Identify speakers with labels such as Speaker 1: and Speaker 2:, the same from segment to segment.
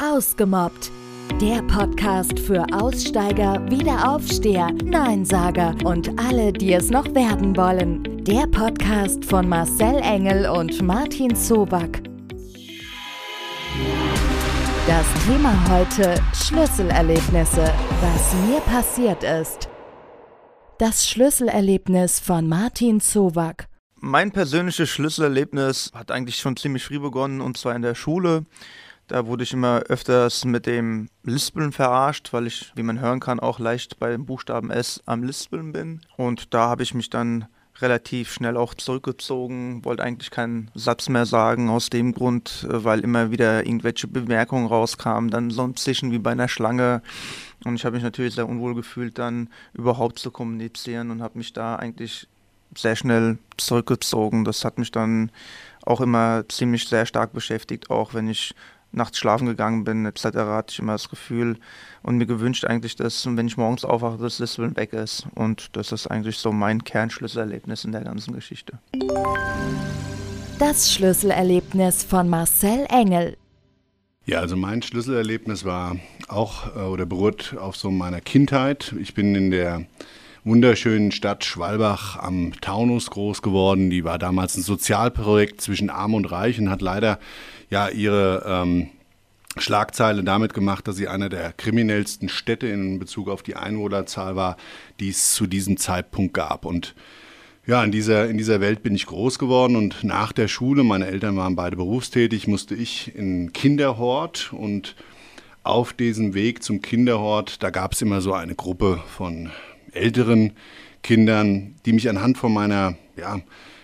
Speaker 1: Ausgemobbt. Der Podcast für Aussteiger, Wiederaufsteher, Neinsager und alle, die es noch werden wollen. Der Podcast von Marcel Engel und Martin Zoback. Das Thema heute Schlüsselerlebnisse, was mir passiert ist. Das Schlüsselerlebnis von Martin Zowack.
Speaker 2: Mein persönliches Schlüsselerlebnis hat eigentlich schon ziemlich früh begonnen und zwar in der Schule. Da wurde ich immer öfters mit dem Lispeln verarscht, weil ich, wie man hören kann, auch leicht bei dem Buchstaben S am Lispeln bin. Und da habe ich mich dann relativ schnell auch zurückgezogen, wollte eigentlich keinen Satz mehr sagen, aus dem Grund, äh, weil immer wieder irgendwelche Bemerkungen rauskamen, dann so ein Zischen wie bei einer Schlange. Und ich habe mich natürlich sehr unwohl gefühlt, dann überhaupt zu kommunizieren und habe mich da eigentlich sehr schnell zurückgezogen. Das hat mich dann auch immer ziemlich sehr stark beschäftigt, auch wenn ich nachts schlafen gegangen bin, etc., hatte ich immer das Gefühl und mir gewünscht eigentlich, dass, wenn ich morgens aufwache, das Lispeln weg ist. Und das ist eigentlich so mein Kernschlüsselerlebnis in der ganzen Geschichte.
Speaker 1: Das Schlüsselerlebnis von Marcel Engel.
Speaker 3: Ja, also mein Schlüsselerlebnis war auch äh, oder beruht auf so meiner Kindheit. Ich bin in der wunderschönen Stadt Schwalbach am Taunus groß geworden. Die war damals ein Sozialprojekt zwischen Arm und Reich und hat leider ja ihre ähm, Schlagzeile damit gemacht, dass sie einer der kriminellsten Städte in Bezug auf die Einwohnerzahl war, die es zu diesem Zeitpunkt gab. Und ja, in dieser, in dieser Welt bin ich groß geworden und nach der Schule, meine Eltern waren beide berufstätig, musste ich in Kinderhort und auf diesem Weg zum Kinderhort, da gab es immer so eine Gruppe von älteren Kindern, die mich anhand von meiner ja,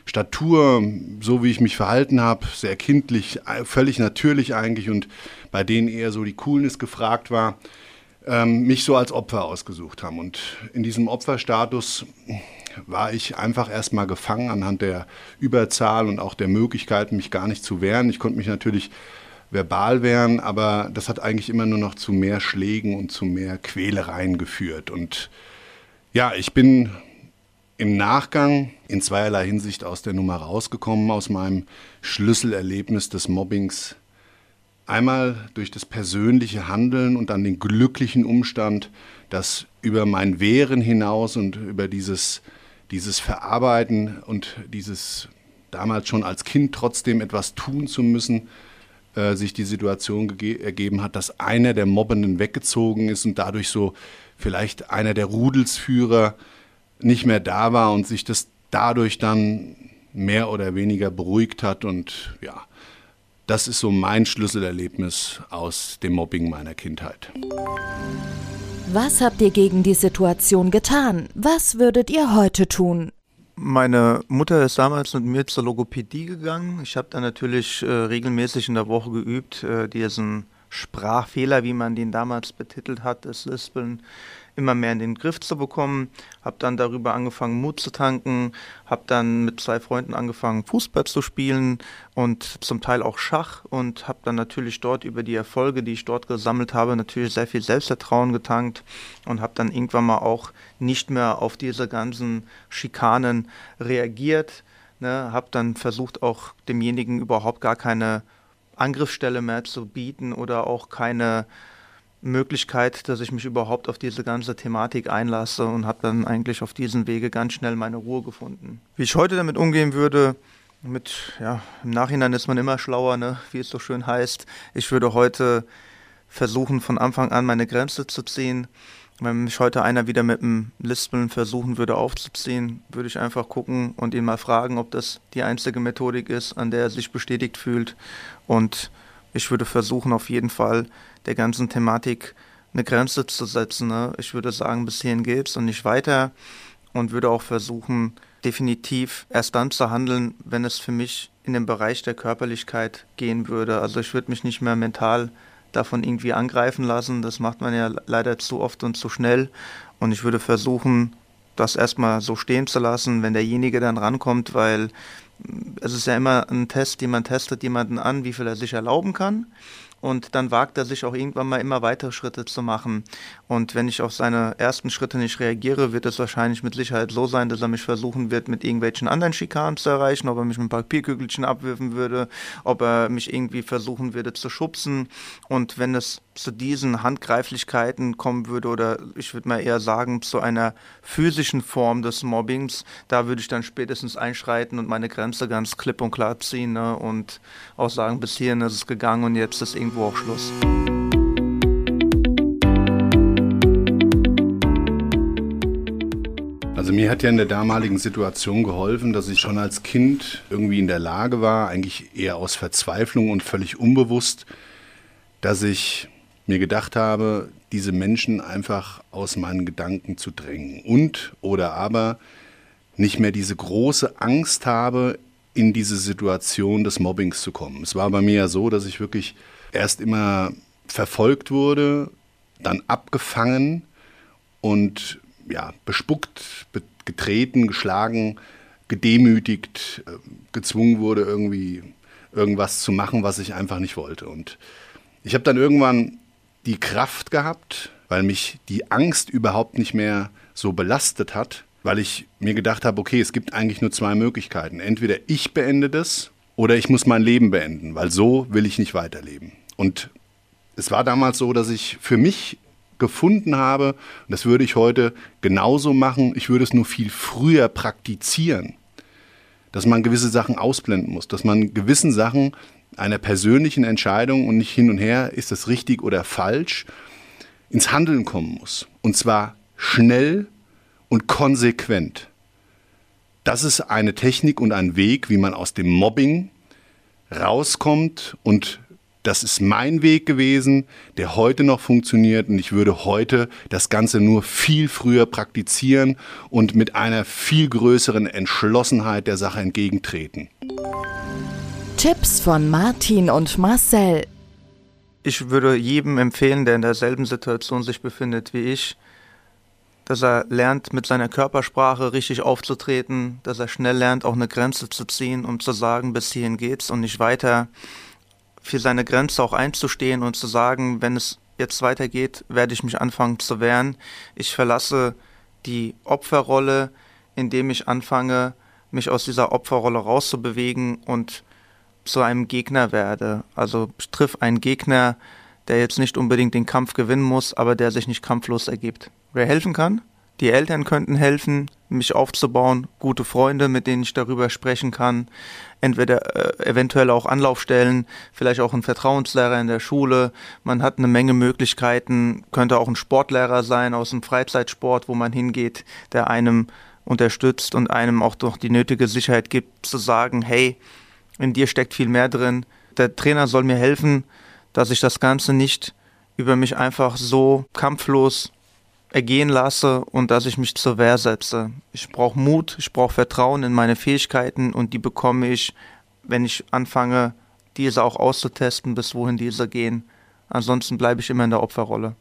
Speaker 3: Statur, so wie ich mich verhalten habe, sehr kindlich, völlig natürlich eigentlich und bei denen eher so die Coolness gefragt war, ähm, mich so als Opfer ausgesucht haben. Und in diesem Opferstatus war ich einfach erstmal gefangen anhand der Überzahl und auch der Möglichkeit, mich gar nicht zu wehren. Ich konnte mich natürlich verbal wehren, aber das hat eigentlich immer nur noch zu mehr Schlägen und zu mehr Quälereien geführt. Und ja, ich bin im Nachgang in zweierlei Hinsicht aus der Nummer rausgekommen, aus meinem Schlüsselerlebnis des Mobbings. Einmal durch das persönliche Handeln und dann den glücklichen Umstand, dass über mein Wehren hinaus und über dieses, dieses Verarbeiten und dieses damals schon als Kind trotzdem etwas tun zu müssen, äh, sich die Situation ergeben hat, dass einer der Mobbenden weggezogen ist und dadurch so vielleicht einer der Rudelsführer nicht mehr da war und sich das dadurch dann mehr oder weniger beruhigt hat. Und ja, das ist so mein Schlüsselerlebnis aus dem Mobbing meiner Kindheit.
Speaker 1: Was habt ihr gegen die Situation getan? Was würdet ihr heute tun?
Speaker 2: Meine Mutter ist damals mit mir zur Logopädie gegangen. Ich habe da natürlich äh, regelmäßig in der Woche geübt, äh, diesen Sprachfehler, wie man den damals betitelt hat, das Lispeln immer mehr in den Griff zu bekommen. Habe dann darüber angefangen, Mut zu tanken, habe dann mit zwei Freunden angefangen, Fußball zu spielen und zum Teil auch Schach und habe dann natürlich dort über die Erfolge, die ich dort gesammelt habe, natürlich sehr viel Selbstvertrauen getankt und habe dann irgendwann mal auch nicht mehr auf diese ganzen Schikanen reagiert. Ne, habe dann versucht, auch demjenigen überhaupt gar keine Angriffsstelle mehr zu bieten oder auch keine Möglichkeit, dass ich mich überhaupt auf diese ganze Thematik einlasse und habe dann eigentlich auf diesem Wege ganz schnell meine Ruhe gefunden. Wie ich heute damit umgehen würde, mit, ja, im Nachhinein ist man immer schlauer, ne, wie es so schön heißt. Ich würde heute versuchen, von Anfang an meine Grenze zu ziehen. Wenn mich heute einer wieder mit dem Lispeln versuchen würde aufzuziehen, würde ich einfach gucken und ihn mal fragen, ob das die einzige Methodik ist, an der er sich bestätigt fühlt. Und ich würde versuchen, auf jeden Fall der ganzen Thematik eine Grenze zu setzen. Ne? Ich würde sagen, bis hierhin geht's und nicht weiter und würde auch versuchen, definitiv erst dann zu handeln, wenn es für mich in den Bereich der Körperlichkeit gehen würde. Also ich würde mich nicht mehr mental davon irgendwie angreifen lassen. Das macht man ja leider zu oft und zu schnell. Und ich würde versuchen, das erstmal so stehen zu lassen, wenn derjenige dann rankommt, weil es ist ja immer ein Test, man testet jemanden an, wie viel er sich erlauben kann. Und dann wagt er sich auch irgendwann mal immer weitere Schritte zu machen. Und wenn ich auf seine ersten Schritte nicht reagiere, wird es wahrscheinlich mit Sicherheit so sein, dass er mich versuchen wird, mit irgendwelchen anderen Schikanen zu erreichen, ob er mich mit Papierkügelchen abwürfen würde, ob er mich irgendwie versuchen würde zu schubsen. Und wenn es zu diesen Handgreiflichkeiten kommen würde oder ich würde mal eher sagen zu einer physischen Form des Mobbings, da würde ich dann spätestens einschreiten und meine Grenze ganz klipp und klar ziehen ne? und auch sagen, bis hierhin ist es gegangen und jetzt ist irgendwo auch Schluss.
Speaker 3: Also mir hat ja in der damaligen Situation geholfen, dass ich schon als Kind irgendwie in der Lage war, eigentlich eher aus Verzweiflung und völlig unbewusst, dass ich mir gedacht habe, diese Menschen einfach aus meinen Gedanken zu drängen und oder aber nicht mehr diese große Angst habe, in diese Situation des Mobbings zu kommen. Es war bei mir ja so, dass ich wirklich erst immer verfolgt wurde, dann abgefangen und ja, bespuckt, getreten, geschlagen, gedemütigt, äh, gezwungen wurde, irgendwie irgendwas zu machen, was ich einfach nicht wollte. Und ich habe dann irgendwann die Kraft gehabt, weil mich die Angst überhaupt nicht mehr so belastet hat, weil ich mir gedacht habe, okay, es gibt eigentlich nur zwei Möglichkeiten. Entweder ich beende das oder ich muss mein Leben beenden, weil so will ich nicht weiterleben. Und es war damals so, dass ich für mich gefunden habe, und das würde ich heute genauso machen, ich würde es nur viel früher praktizieren, dass man gewisse Sachen ausblenden muss, dass man gewissen Sachen einer persönlichen Entscheidung und nicht hin und her, ist das richtig oder falsch, ins Handeln kommen muss. Und zwar schnell und konsequent. Das ist eine Technik und ein Weg, wie man aus dem Mobbing rauskommt und das ist mein Weg gewesen, der heute noch funktioniert und ich würde heute das Ganze nur viel früher praktizieren und mit einer viel größeren Entschlossenheit der Sache entgegentreten.
Speaker 1: Tipps von Martin und Marcel.
Speaker 2: Ich würde jedem empfehlen, der in derselben Situation sich befindet wie ich, dass er lernt, mit seiner Körpersprache richtig aufzutreten, dass er schnell lernt, auch eine Grenze zu ziehen, um zu sagen, bis hierhin geht's und nicht weiter für seine Grenze auch einzustehen und zu sagen, wenn es jetzt weitergeht, werde ich mich anfangen zu wehren. Ich verlasse die Opferrolle, indem ich anfange, mich aus dieser Opferrolle rauszubewegen und zu einem Gegner werde. Also ich triff einen Gegner, der jetzt nicht unbedingt den Kampf gewinnen muss, aber der sich nicht kampflos ergibt. Wer helfen kann? Die Eltern könnten helfen, mich aufzubauen, gute Freunde, mit denen ich darüber sprechen kann, entweder äh, eventuell auch Anlaufstellen, vielleicht auch ein Vertrauenslehrer in der Schule. Man hat eine Menge Möglichkeiten, könnte auch ein Sportlehrer sein aus dem Freizeitsport, wo man hingeht, der einem unterstützt und einem auch doch die nötige Sicherheit gibt, zu sagen, hey, in dir steckt viel mehr drin. Der Trainer soll mir helfen, dass ich das Ganze nicht über mich einfach so kampflos ergehen lasse und dass ich mich zur Wehr setze. Ich brauche Mut, ich brauche Vertrauen in meine Fähigkeiten und die bekomme ich, wenn ich anfange, diese auch auszutesten, bis wohin diese gehen. Ansonsten bleibe ich immer in der Opferrolle.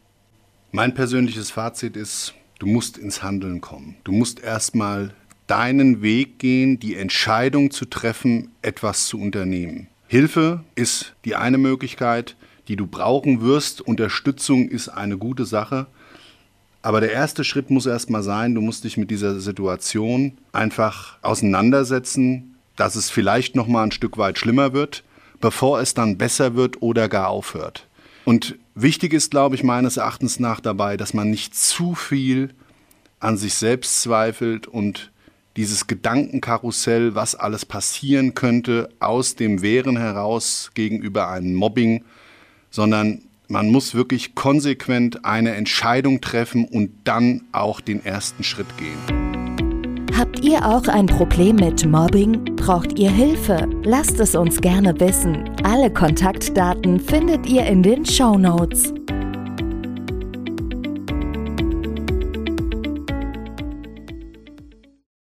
Speaker 3: Mein persönliches Fazit ist, du musst ins Handeln kommen. Du musst erstmal deinen Weg gehen, die Entscheidung zu treffen, etwas zu unternehmen. Hilfe ist die eine Möglichkeit, die du brauchen wirst. Unterstützung ist eine gute Sache. Aber der erste Schritt muss erstmal sein, du musst dich mit dieser Situation einfach auseinandersetzen, dass es vielleicht noch mal ein Stück weit schlimmer wird, bevor es dann besser wird oder gar aufhört. Und wichtig ist, glaube ich, meines Erachtens nach dabei, dass man nicht zu viel an sich selbst zweifelt und dieses Gedankenkarussell, was alles passieren könnte, aus dem Wehren heraus gegenüber einem Mobbing, sondern man muss wirklich konsequent eine Entscheidung treffen und dann auch den ersten Schritt gehen.
Speaker 1: Habt ihr auch ein Problem mit Mobbing? Braucht ihr Hilfe? Lasst es uns gerne wissen. Alle Kontaktdaten findet ihr in den Show Notes.